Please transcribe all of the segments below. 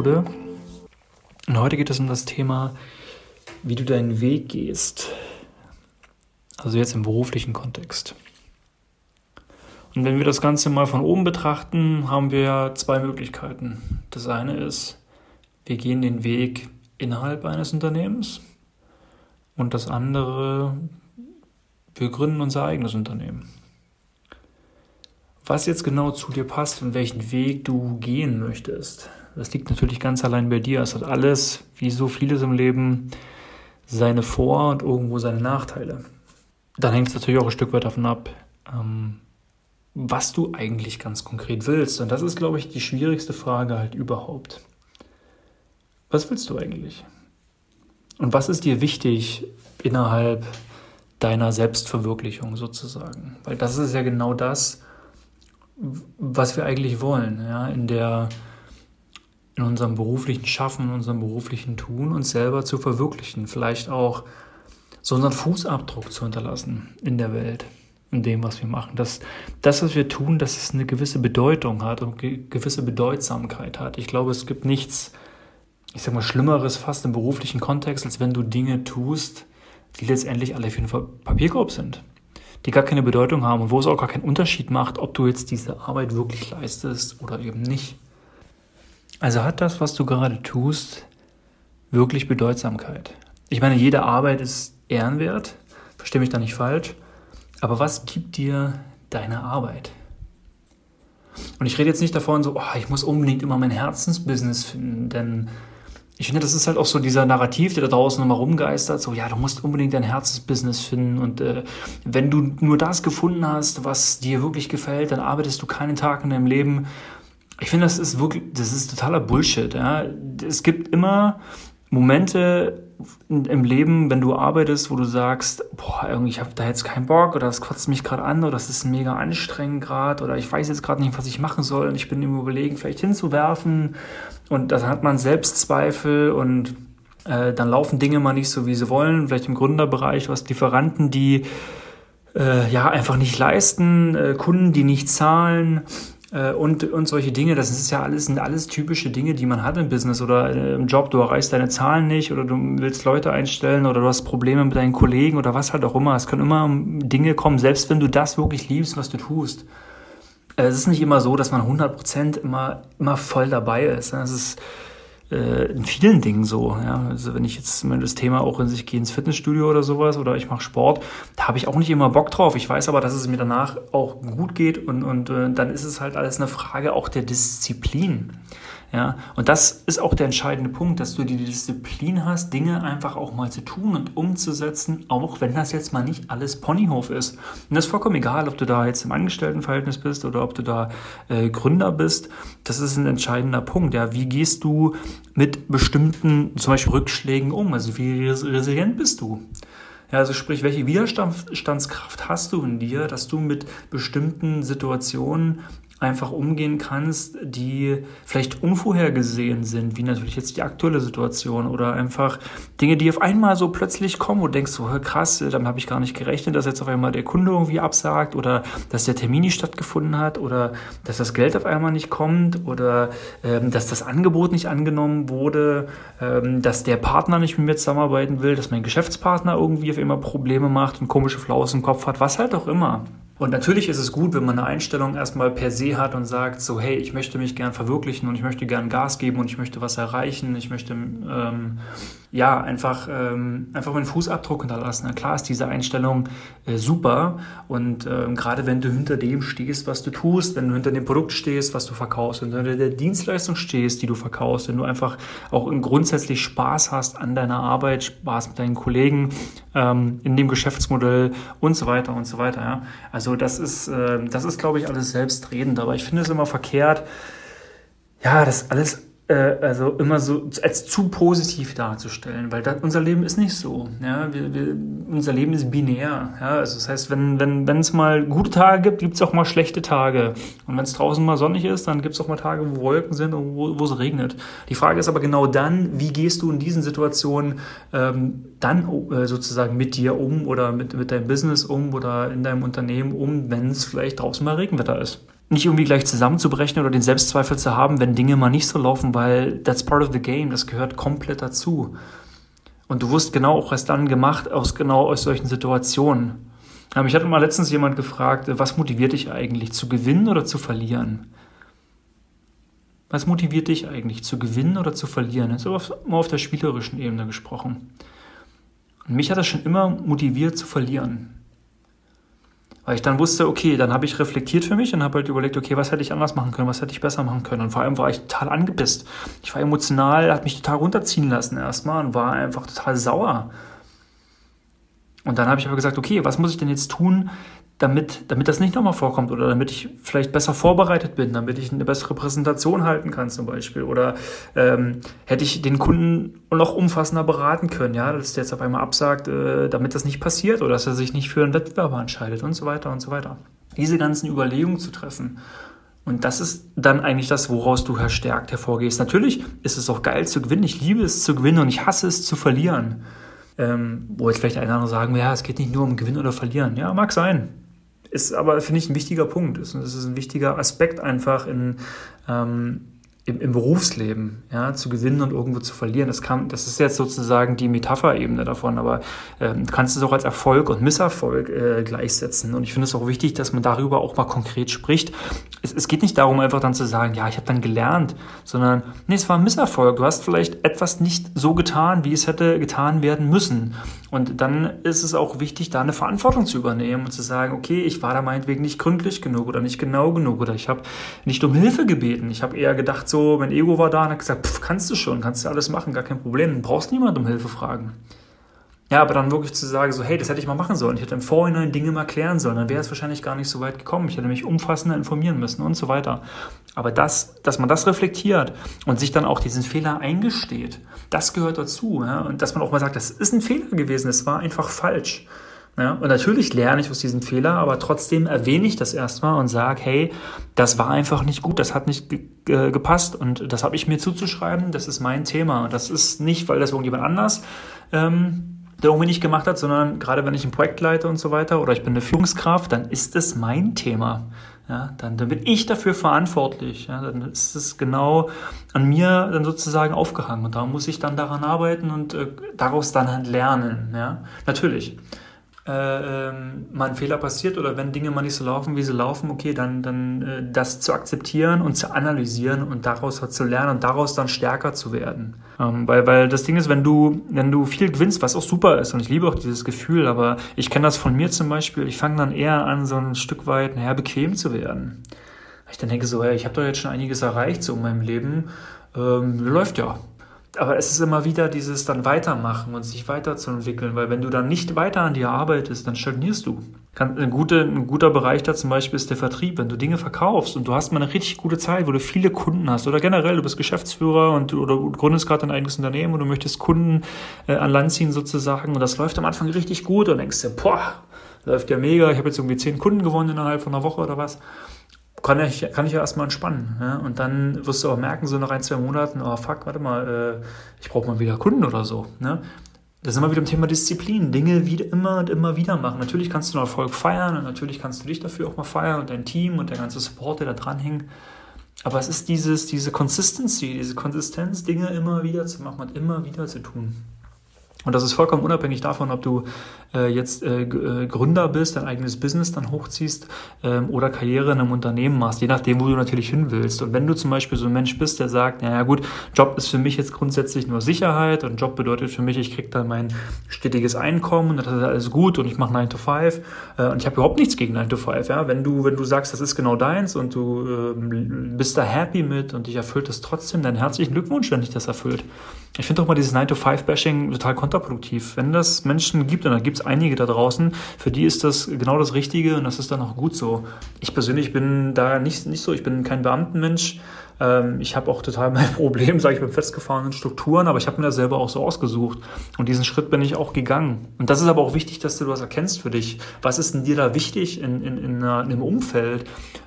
Episode. Und heute geht es um das Thema, wie du deinen Weg gehst. Also jetzt im beruflichen Kontext. Und wenn wir das Ganze mal von oben betrachten, haben wir zwei Möglichkeiten. Das eine ist, wir gehen den Weg innerhalb eines Unternehmens. Und das andere, wir gründen unser eigenes Unternehmen. Was jetzt genau zu dir passt und welchen Weg du gehen möchtest, das liegt natürlich ganz allein bei dir. Es hat alles, wie so vieles im Leben, seine Vor- und irgendwo seine Nachteile. Dann hängt es natürlich auch ein Stück weit davon ab, ähm, was du eigentlich ganz konkret willst. Und das ist, glaube ich, die schwierigste Frage halt überhaupt. Was willst du eigentlich? Und was ist dir wichtig innerhalb deiner Selbstverwirklichung sozusagen? Weil das ist ja genau das, was wir eigentlich wollen, ja, in der in unserem beruflichen Schaffen, in unserem beruflichen Tun, uns selber zu verwirklichen, vielleicht auch so unseren Fußabdruck zu hinterlassen in der Welt, in dem, was wir machen. Dass das, was wir tun, dass es eine gewisse Bedeutung hat und gewisse Bedeutsamkeit hat. Ich glaube, es gibt nichts, ich sag mal, Schlimmeres fast im beruflichen Kontext, als wenn du Dinge tust, die letztendlich alle für einen Papierkorb sind die gar keine Bedeutung haben und wo es auch gar keinen Unterschied macht, ob du jetzt diese Arbeit wirklich leistest oder eben nicht. Also hat das, was du gerade tust, wirklich Bedeutsamkeit. Ich meine, jede Arbeit ist ehrenwert, verstehe mich da nicht falsch, aber was gibt dir deine Arbeit? Und ich rede jetzt nicht davon so, oh, ich muss unbedingt immer mein Herzensbusiness finden, denn ich finde, das ist halt auch so dieser Narrativ, der da draußen immer rumgeistert, so, ja, du musst unbedingt dein Herzensbusiness finden und äh, wenn du nur das gefunden hast, was dir wirklich gefällt, dann arbeitest du keinen Tag in deinem Leben. Ich finde, das ist wirklich, das ist totaler Bullshit, ja. Es gibt immer Momente im Leben, wenn du arbeitest, wo du sagst, boah, irgendwie, ich habe da jetzt keinen Bock oder das kotzt mich gerade an oder das ist mega anstrengend gerade oder ich weiß jetzt gerade nicht, was ich machen soll und ich bin im Überlegen, vielleicht hinzuwerfen. Und dann hat man Selbstzweifel und äh, dann laufen Dinge mal nicht so, wie sie wollen, vielleicht im Gründerbereich, was Lieferanten, die äh, ja einfach nicht leisten, äh, Kunden, die nicht zahlen, und, und solche Dinge, das ist ja alles, sind alles typische Dinge, die man hat im Business oder äh, im Job. Du erreichst deine Zahlen nicht oder du willst Leute einstellen oder du hast Probleme mit deinen Kollegen oder was halt auch immer. Es können immer Dinge kommen, selbst wenn du das wirklich liebst, was du tust. Äh, es ist nicht immer so, dass man 100% immer, immer voll dabei ist. Es ist, äh, in vielen Dingen so. Ja? Also wenn ich jetzt das Thema auch in sich gehe ins Fitnessstudio oder sowas oder ich mache Sport, da habe ich auch nicht immer Bock drauf. Ich weiß aber, dass es mir danach auch gut geht und, und äh, dann ist es halt alles eine Frage auch der Disziplin. Ja, und das ist auch der entscheidende Punkt, dass du die Disziplin hast, Dinge einfach auch mal zu tun und umzusetzen, auch wenn das jetzt mal nicht alles Ponyhof ist. Und das ist vollkommen egal, ob du da jetzt im Angestelltenverhältnis bist oder ob du da äh, Gründer bist. Das ist ein entscheidender Punkt. Ja, wie gehst du mit bestimmten, zum Beispiel Rückschlägen um? Also wie resilient bist du? Ja, also sprich, welche Widerstandskraft hast du in dir, dass du mit bestimmten Situationen einfach umgehen kannst, die vielleicht unvorhergesehen sind, wie natürlich jetzt die aktuelle Situation oder einfach Dinge, die auf einmal so plötzlich kommen und denkst so, krass, damit habe ich gar nicht gerechnet, dass jetzt auf einmal der Kunde irgendwie absagt oder dass der Termin nicht stattgefunden hat oder dass das Geld auf einmal nicht kommt oder ähm, dass das Angebot nicht angenommen wurde, ähm, dass der Partner nicht mit mir zusammenarbeiten will, dass mein Geschäftspartner irgendwie auf einmal Probleme macht und komische Flaus im Kopf hat, was halt auch immer. Und natürlich ist es gut, wenn man eine Einstellung erstmal per se hat und sagt, so, hey, ich möchte mich gern verwirklichen und ich möchte gern Gas geben und ich möchte was erreichen, ich möchte ähm, ja einfach, ähm, einfach meinen Fußabdruck hinterlassen. Na klar ist diese Einstellung äh, super und ähm, gerade wenn du hinter dem stehst, was du tust, wenn du hinter dem Produkt stehst, was du verkaufst, wenn du hinter der Dienstleistung stehst, die du verkaufst, wenn du einfach auch grundsätzlich Spaß hast an deiner Arbeit, Spaß mit deinen Kollegen, ähm, in dem Geschäftsmodell und so weiter und so weiter. Ja? Also das ist, äh, das ist, glaube ich, alles selbstredend. Aber ich finde es immer verkehrt, ja, das alles also immer so als zu positiv darzustellen, weil das, unser Leben ist nicht so. Ja? Wir, wir, unser Leben ist binär. Ja? Also das heißt, wenn wenn wenn es mal gute Tage gibt, gibt es auch mal schlechte Tage. Und wenn es draußen mal sonnig ist, dann gibt es auch mal Tage, wo Wolken sind und wo, wo es regnet. Die Frage ist aber genau dann, wie gehst du in diesen Situationen ähm, dann äh, sozusagen mit dir um oder mit, mit deinem Business um oder in deinem Unternehmen um, wenn es vielleicht draußen mal Regenwetter ist. Nicht irgendwie gleich zusammenzubrechen oder den Selbstzweifel zu haben, wenn Dinge mal nicht so laufen, weil that's part of the game, das gehört komplett dazu. Und du wirst genau auch erst dann gemacht aus genau aus solchen Situationen. Aber ich hatte mal letztens jemand gefragt, was motiviert dich eigentlich, zu gewinnen oder zu verlieren? Was motiviert dich eigentlich, zu gewinnen oder zu verlieren? Jetzt aber mal auf der spielerischen Ebene gesprochen. Und mich hat das schon immer motiviert zu verlieren. Weil ich dann wusste, okay, dann habe ich reflektiert für mich und habe halt überlegt, okay, was hätte ich anders machen können, was hätte ich besser machen können. Und vor allem war ich total angepisst. Ich war emotional, hat mich total runterziehen lassen erstmal und war einfach total sauer. Und dann habe ich aber gesagt, okay, was muss ich denn jetzt tun, damit, damit das nicht nochmal vorkommt oder damit ich vielleicht besser vorbereitet bin, damit ich eine bessere Präsentation halten kann zum Beispiel oder ähm, hätte ich den Kunden noch umfassender beraten können, ja, dass der jetzt auf einmal absagt, äh, damit das nicht passiert oder dass er sich nicht für einen Wettbewerber entscheidet und so weiter und so weiter. Diese ganzen Überlegungen zu treffen. Und das ist dann eigentlich das, woraus du verstärkt hervorgehst. Natürlich ist es auch geil zu gewinnen. Ich liebe es zu gewinnen und ich hasse es zu verlieren. Ähm, wo jetzt vielleicht einer sagen, ja, es geht nicht nur um Gewinnen oder Verlieren. Ja, mag sein ist aber, finde ich, ein wichtiger Punkt. Es ist ein wichtiger Aspekt einfach in, ähm, im, im, Berufsleben, ja, zu gewinnen und irgendwo zu verlieren. Das, kann, das ist jetzt sozusagen die Metapherebene davon, aber ähm, du kannst es auch als Erfolg und Misserfolg äh, gleichsetzen. Und ich finde es auch wichtig, dass man darüber auch mal konkret spricht. Es, es geht nicht darum, einfach dann zu sagen, ja, ich habe dann gelernt, sondern nee, es war ein Misserfolg. Du hast vielleicht etwas nicht so getan, wie es hätte getan werden müssen. Und dann ist es auch wichtig, da eine Verantwortung zu übernehmen und zu sagen, okay, ich war da meinetwegen nicht gründlich genug oder nicht genau genug oder ich habe nicht um Hilfe gebeten. Ich habe eher gedacht, so, mein Ego war da und hat gesagt, pff, kannst du schon, kannst du alles machen, gar kein Problem, brauchst niemand um Hilfe fragen. Ja, aber dann wirklich zu sagen, so, hey, das hätte ich mal machen sollen. Ich hätte im Vorhinein Dinge mal klären sollen. Dann wäre es wahrscheinlich gar nicht so weit gekommen. Ich hätte mich umfassender informieren müssen und so weiter. Aber das, dass man das reflektiert und sich dann auch diesen Fehler eingesteht, das gehört dazu. Ja? Und dass man auch mal sagt, das ist ein Fehler gewesen, es war einfach falsch. Ja, und natürlich lerne ich aus diesem Fehler, aber trotzdem erwähne ich das erstmal und sage, hey, das war einfach nicht gut, das hat nicht ge gepasst und das habe ich mir zuzuschreiben, das ist mein Thema. Und das ist nicht, weil das irgendjemand anders ähm, irgendwie nicht gemacht hat, sondern gerade wenn ich ein Projekt leite und so weiter oder ich bin eine Führungskraft, dann ist es mein Thema. Ja, dann, dann bin ich dafür verantwortlich. Ja, dann ist es genau an mir dann sozusagen aufgehangen und da muss ich dann daran arbeiten und äh, daraus dann halt lernen. Ja, natürlich äh, ähm, mal ein Fehler passiert oder wenn Dinge mal nicht so laufen, wie sie laufen, okay, dann, dann äh, das zu akzeptieren und zu analysieren und daraus zu lernen und daraus dann stärker zu werden. Ähm, weil, weil das Ding ist, wenn du, wenn du viel gewinnst, was auch super ist und ich liebe auch dieses Gefühl, aber ich kenne das von mir zum Beispiel, ich fange dann eher an, so ein Stück weit, naja, bequem zu werden. Ich dann denke so, hey, ich habe doch jetzt schon einiges erreicht so in meinem Leben, ähm, läuft ja aber es ist immer wieder dieses dann weitermachen und sich weiterzuentwickeln, weil wenn du dann nicht weiter an dir arbeitest, dann stagnierst du. Ein, gute, ein guter Bereich da zum Beispiel ist der Vertrieb. Wenn du Dinge verkaufst und du hast mal eine richtig gute Zeit, wo du viele Kunden hast oder generell, du bist Geschäftsführer und du, oder du gründest gerade ein eigenes Unternehmen und du möchtest Kunden äh, an Land ziehen sozusagen und das läuft am Anfang richtig gut und denkst dir, boah, läuft ja mega, ich habe jetzt irgendwie zehn Kunden gewonnen innerhalb von einer Woche oder was kann ich, kann ich ja erstmal entspannen. Ja? Und dann wirst du auch merken, so nach ein, zwei Monaten, oh fuck, warte mal, äh, ich brauche mal wieder Kunden oder so. Ne? Das ist immer wieder im Thema Disziplin. Dinge wieder, immer und immer wieder machen. Natürlich kannst du einen Erfolg feiern und natürlich kannst du dich dafür auch mal feiern und dein Team und der ganze Support, der da dranhängt. Aber es ist dieses, diese Consistency, diese Konsistenz, Dinge immer wieder zu machen und immer wieder zu tun. Und das ist vollkommen unabhängig davon, ob du äh, jetzt äh, äh, Gründer bist, dein eigenes Business dann hochziehst ähm, oder Karriere in einem Unternehmen machst, je nachdem, wo du natürlich hin willst. Und wenn du zum Beispiel so ein Mensch bist, der sagt, naja gut, Job ist für mich jetzt grundsätzlich nur Sicherheit und Job bedeutet für mich, ich krieg dann mein stetiges Einkommen und das ist alles gut und ich mache 9 to 5 äh, und ich habe überhaupt nichts gegen 9 to 5. Ja? Wenn, du, wenn du sagst, das ist genau deins und du äh, bist da happy mit und dich erfüllt es trotzdem, dann herzlichen Glückwunsch, wenn dich das erfüllt. Ich finde auch mal dieses 9-to-5-Bashing total kontraproduktiv. Wenn das Menschen gibt, und da gibt es einige da draußen, für die ist das genau das Richtige und das ist dann auch gut so. Ich persönlich bin da nicht, nicht so, ich bin kein Beamtenmensch. Ähm, ich habe auch total mein Problem, sage ich, mit festgefahrenen Strukturen, aber ich habe mir das selber auch so ausgesucht. Und diesen Schritt bin ich auch gegangen. Und das ist aber auch wichtig, dass du das erkennst für dich. Was ist denn dir da wichtig in, in, in, in einem Umfeld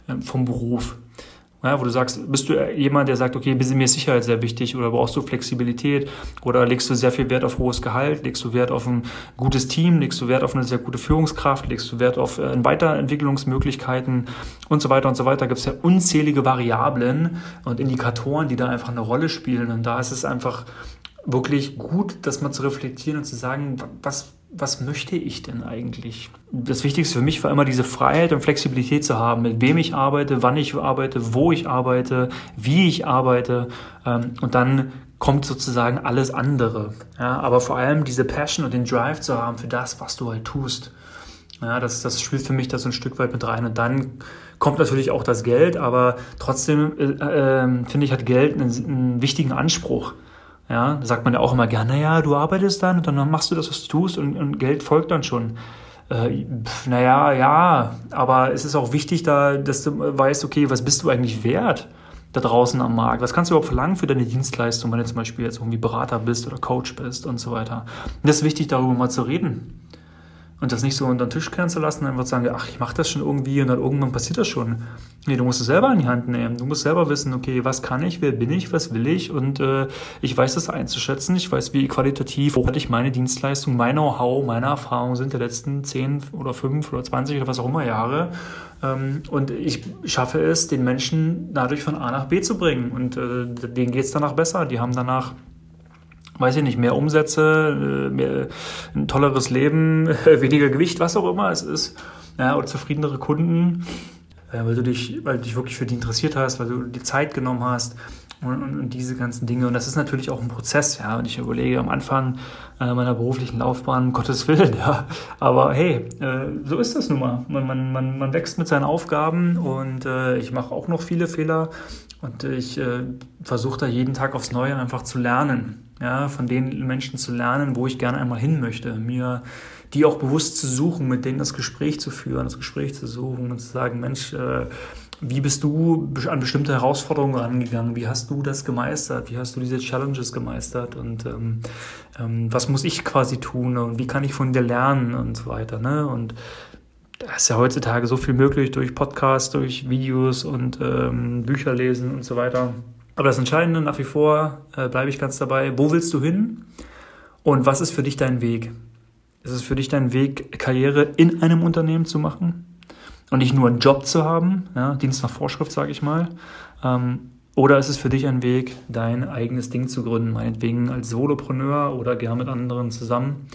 ähm, vom Beruf? Ja, wo du sagst, bist du jemand, der sagt, okay, mir ist Sicherheit sehr wichtig oder brauchst du Flexibilität oder legst du sehr viel Wert auf hohes Gehalt, legst du Wert auf ein gutes Team, legst du Wert auf eine sehr gute Führungskraft, legst du Wert auf äh, Weiterentwicklungsmöglichkeiten und so weiter und so weiter. Gibt es ja unzählige Variablen und Indikatoren, die da einfach eine Rolle spielen. Und da ist es einfach wirklich gut, das mal zu reflektieren und zu sagen, was was möchte ich denn eigentlich? Das Wichtigste für mich war immer diese Freiheit und Flexibilität zu haben, mit wem ich arbeite, wann ich arbeite, wo ich arbeite, wie ich arbeite. Ähm, und dann kommt sozusagen alles andere. Ja, aber vor allem diese Passion und den Drive zu haben für das, was du halt tust. Ja, das, das spielt für mich das so ein Stück weit mit rein. Und dann kommt natürlich auch das Geld, aber trotzdem äh, äh, finde ich, hat Geld einen, einen wichtigen Anspruch. Ja, da sagt man ja auch immer gerne, naja, du arbeitest dann und dann machst du das, was du tust und, und Geld folgt dann schon. Äh, naja, ja, aber es ist auch wichtig, da, dass du weißt, okay, was bist du eigentlich wert da draußen am Markt? Was kannst du überhaupt verlangen für deine Dienstleistung, wenn du zum Beispiel jetzt irgendwie Berater bist oder Coach bist und so weiter? Und das ist wichtig, darüber mal zu reden und das nicht so unter den Tisch kehren zu lassen, einfach sagen, ach, ich mache das schon irgendwie und dann irgendwann passiert das schon. Nee, du musst es selber in die Hand nehmen. Du musst selber wissen, okay, was kann ich, wer bin ich, was will ich und äh, ich weiß das einzuschätzen. Ich weiß, wie qualitativ hochwertig meine Dienstleistung, mein Know-how, meine Erfahrungen sind der letzten 10 oder 5 oder 20 oder was auch immer Jahre. Ähm, und ich schaffe es, den Menschen dadurch von A nach B zu bringen und äh, denen geht es danach besser. Die haben danach weiß ich nicht, mehr Umsätze, äh, mehr, ein tolleres Leben, weniger Gewicht, was auch immer es ist, ja, oder zufriedenere Kunden, äh, weil du dich, weil du dich wirklich für die interessiert hast, weil du die Zeit genommen hast und, und, und, diese ganzen Dinge. Und das ist natürlich auch ein Prozess, ja. Und ich überlege am Anfang äh, meiner beruflichen Laufbahn, Gottes Willen, ja. Aber hey, so ist das nun mal. Man, man, man, man wächst mit seinen Aufgaben und ich mache auch noch viele Fehler und ich versuche da jeden Tag aufs Neue einfach zu lernen. Ja, von den Menschen zu lernen, wo ich gerne einmal hin möchte. Mir die auch bewusst zu suchen, mit denen das Gespräch zu führen, das Gespräch zu suchen und zu sagen, Mensch, äh, wie bist du an bestimmte Herausforderungen rangegangen? Wie hast du das gemeistert? Wie hast du diese Challenges gemeistert? Und ähm, ähm, was muss ich quasi tun? Und wie kann ich von dir lernen und so weiter? Ne? Und da ist ja heutzutage so viel möglich durch Podcasts, durch Videos und ähm, Bücher lesen und so weiter. Aber das Entscheidende nach wie vor äh, bleibe ich ganz dabei. Wo willst du hin? Und was ist für dich dein Weg? Ist es für dich dein Weg, Karriere in einem Unternehmen zu machen? und nicht nur einen Job zu haben, ja, Dienst nach Vorschrift, sage ich mal. Ähm, oder ist es für dich ein Weg, dein eigenes Ding zu gründen, meinetwegen als Solopreneur oder gern mit anderen zusammen?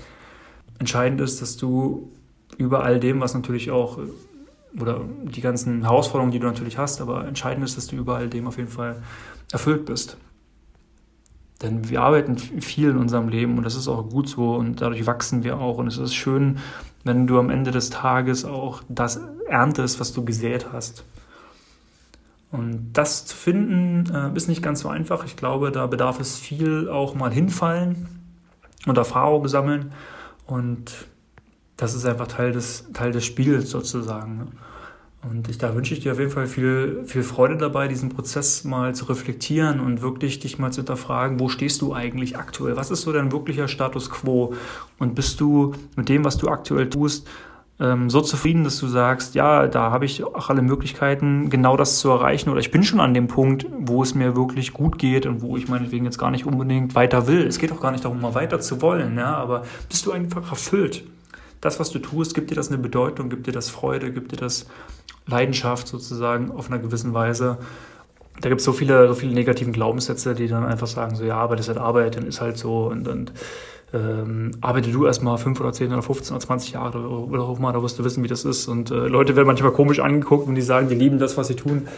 Entscheidend ist, dass du über all dem, was natürlich auch, oder die ganzen Herausforderungen, die du natürlich hast, aber entscheidend ist, dass du über all dem auf jeden Fall erfüllt bist. Denn wir arbeiten viel in unserem Leben und das ist auch gut so und dadurch wachsen wir auch und es ist schön, wenn du am Ende des Tages auch das erntest, was du gesät hast. Und das zu finden, äh, ist nicht ganz so einfach. Ich glaube, da bedarf es viel auch mal hinfallen und Erfahrung sammeln. Und das ist einfach Teil des, Teil des Spiels sozusagen. Und ich, da wünsche ich dir auf jeden Fall viel, viel Freude dabei, diesen Prozess mal zu reflektieren und wirklich dich mal zu hinterfragen, wo stehst du eigentlich aktuell? Was ist so dein wirklicher Status quo? Und bist du mit dem, was du aktuell tust, ähm, so zufrieden, dass du sagst, ja, da habe ich auch alle Möglichkeiten, genau das zu erreichen oder ich bin schon an dem Punkt, wo es mir wirklich gut geht und wo ich meinetwegen jetzt gar nicht unbedingt weiter will. Es geht auch gar nicht darum, mal weiter zu wollen, ja, aber bist du einfach erfüllt? Das, was du tust, gibt dir das eine Bedeutung, gibt dir das Freude, gibt dir das Leidenschaft sozusagen auf einer gewissen Weise. Da gibt es so viele, so viele negativen Glaubenssätze, die dann einfach sagen, so ja, Arbeit ist halt Arbeit, dann ist halt so und, und ähm, arbeite du erstmal fünf oder zehn oder 15 oder 20 Jahre oder auch mal, da wirst du wissen, wie das ist. Und äh, Leute werden manchmal komisch angeguckt und die sagen, die lieben das, was sie tun.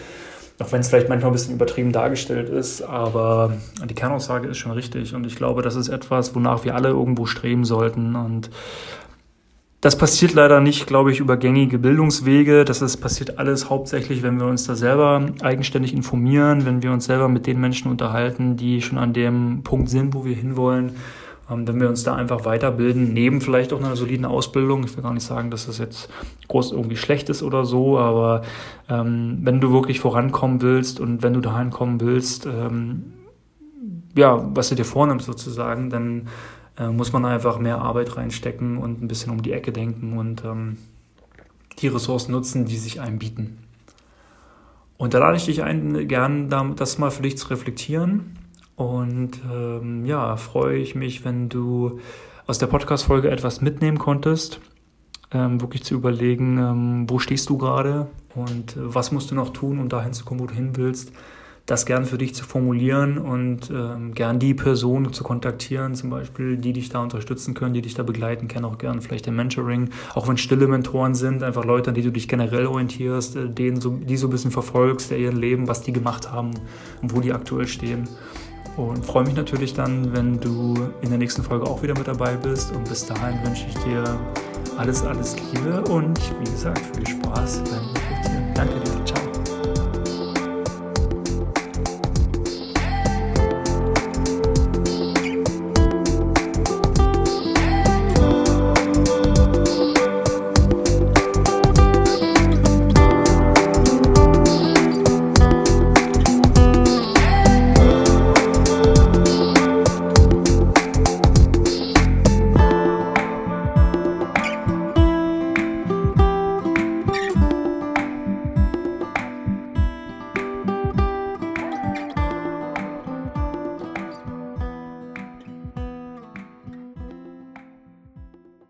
Auch wenn es vielleicht manchmal ein bisschen übertrieben dargestellt ist, aber die Kernaussage ist schon richtig. Und ich glaube, das ist etwas, wonach wir alle irgendwo streben sollten. Und das passiert leider nicht, glaube ich, über gängige Bildungswege. Das ist, passiert alles hauptsächlich, wenn wir uns da selber eigenständig informieren, wenn wir uns selber mit den Menschen unterhalten, die schon an dem Punkt sind, wo wir hinwollen. Ähm, wenn wir uns da einfach weiterbilden, neben vielleicht auch einer soliden Ausbildung. Ich will gar nicht sagen, dass das jetzt groß irgendwie schlecht ist oder so, aber ähm, wenn du wirklich vorankommen willst und wenn du dahin kommen willst, ähm, ja, was du dir vornimmst sozusagen, dann muss man einfach mehr Arbeit reinstecken und ein bisschen um die Ecke denken und ähm, die Ressourcen nutzen, die sich einem bieten. Und da lade ich dich ein, gern das mal für dich zu reflektieren. Und ähm, ja, freue ich mich, wenn du aus der Podcast-Folge etwas mitnehmen konntest. Ähm, wirklich zu überlegen, ähm, wo stehst du gerade und äh, was musst du noch tun, um dahin zu kommen, wo du hin willst das gern für dich zu formulieren und ähm, gern die Personen zu kontaktieren, zum Beispiel, die dich da unterstützen können, die dich da begleiten, kennen auch gern vielleicht im Mentoring, auch wenn stille Mentoren sind, einfach Leute, an die du dich generell orientierst, äh, denen so, die so ein bisschen verfolgst, der ihren Leben, was die gemacht haben und wo die aktuell stehen. Und freue mich natürlich dann, wenn du in der nächsten Folge auch wieder mit dabei bist. Und bis dahin wünsche ich dir alles, alles Liebe und wie gesagt, viel Spaß beim